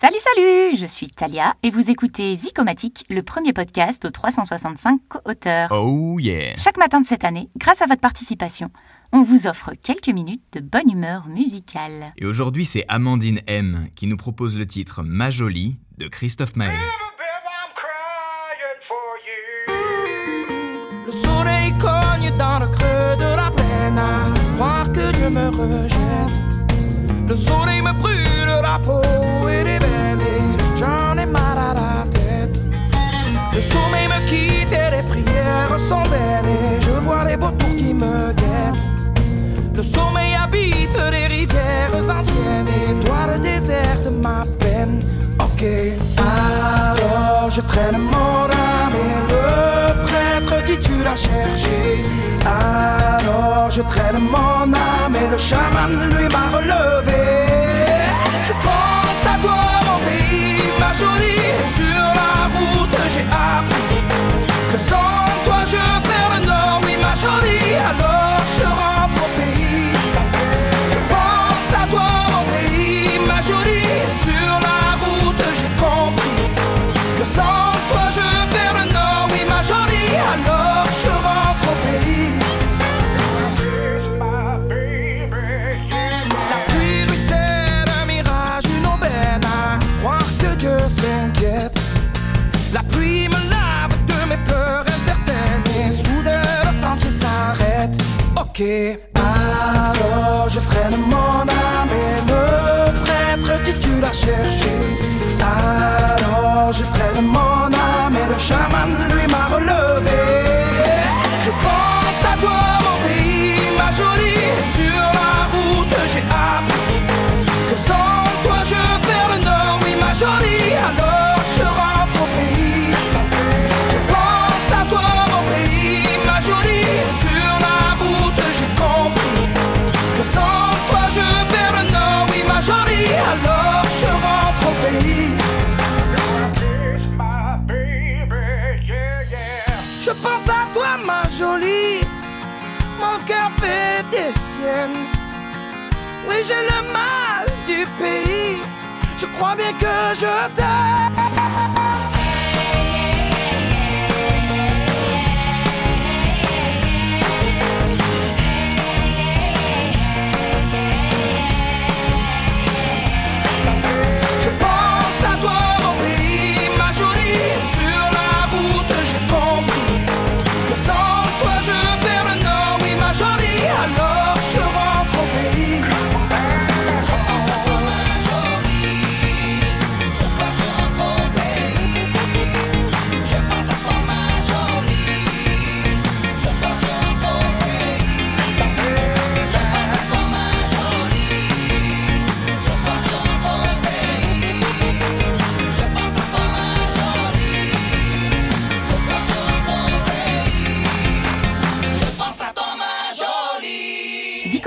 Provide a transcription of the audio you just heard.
Salut, salut Je suis Talia et vous écoutez Zicomatique, le premier podcast aux 365 co-auteurs. Oh yeah Chaque matin de cette année, grâce à votre participation, on vous offre quelques minutes de bonne humeur musicale. Et aujourd'hui, c'est Amandine M qui nous propose le titre Ma Jolie de Christophe Maé. Le soleil cogne dans le creux de la plaine à croire que Dieu me rejette. Le soleil me brûle la peau Le sommeil me quitte et les prières sont vaines et je vois les vautours qui me guettent. Le sommeil habite les rivières anciennes et toi le désert de ma peine. Ok, alors je traîne mon âme et le prêtre dit tu l'as cherché. Alors je traîne mon âme et le chaman lui m'a relevé. Je pense à toi Alors je traîne mon âme et le prêtre dit tu l'as cherché. Alors je traîne mon âme et le chaman ma jolie. Mon cœur fait des siennes. Oui j'ai le mal du pays. Je crois bien que je t'aime.